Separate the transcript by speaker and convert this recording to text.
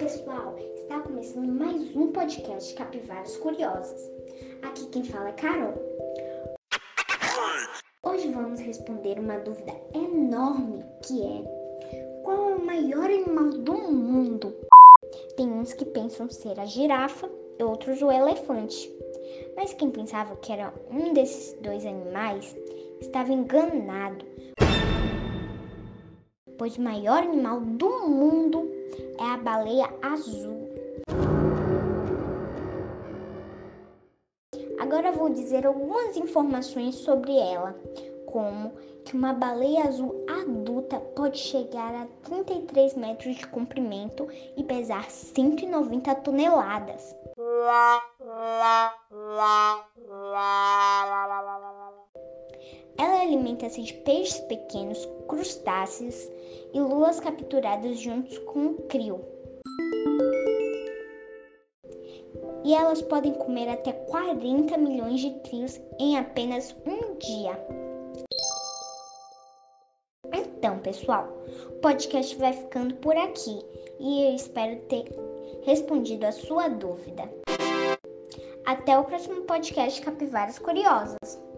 Speaker 1: pessoal, está começando mais um podcast Capivaras Curiosas. Aqui quem fala é Carol. Hoje vamos responder uma dúvida enorme que é qual é o maior animal do mundo? Tem uns que pensam ser a girafa e outros o elefante. Mas quem pensava que era um desses dois animais estava enganado pois o maior animal do mundo baleia azul. Agora vou dizer algumas informações sobre ela, como que uma baleia azul adulta pode chegar a 33 metros de comprimento e pesar 190 toneladas. Ela alimenta-se de peixes pequenos, crustáceos e lulas capturadas juntos com o crio. E elas podem comer até 40 milhões de crios em apenas um dia. Então, pessoal, o podcast vai ficando por aqui e eu espero ter respondido a sua dúvida. Até o próximo podcast Capivaras Curiosas.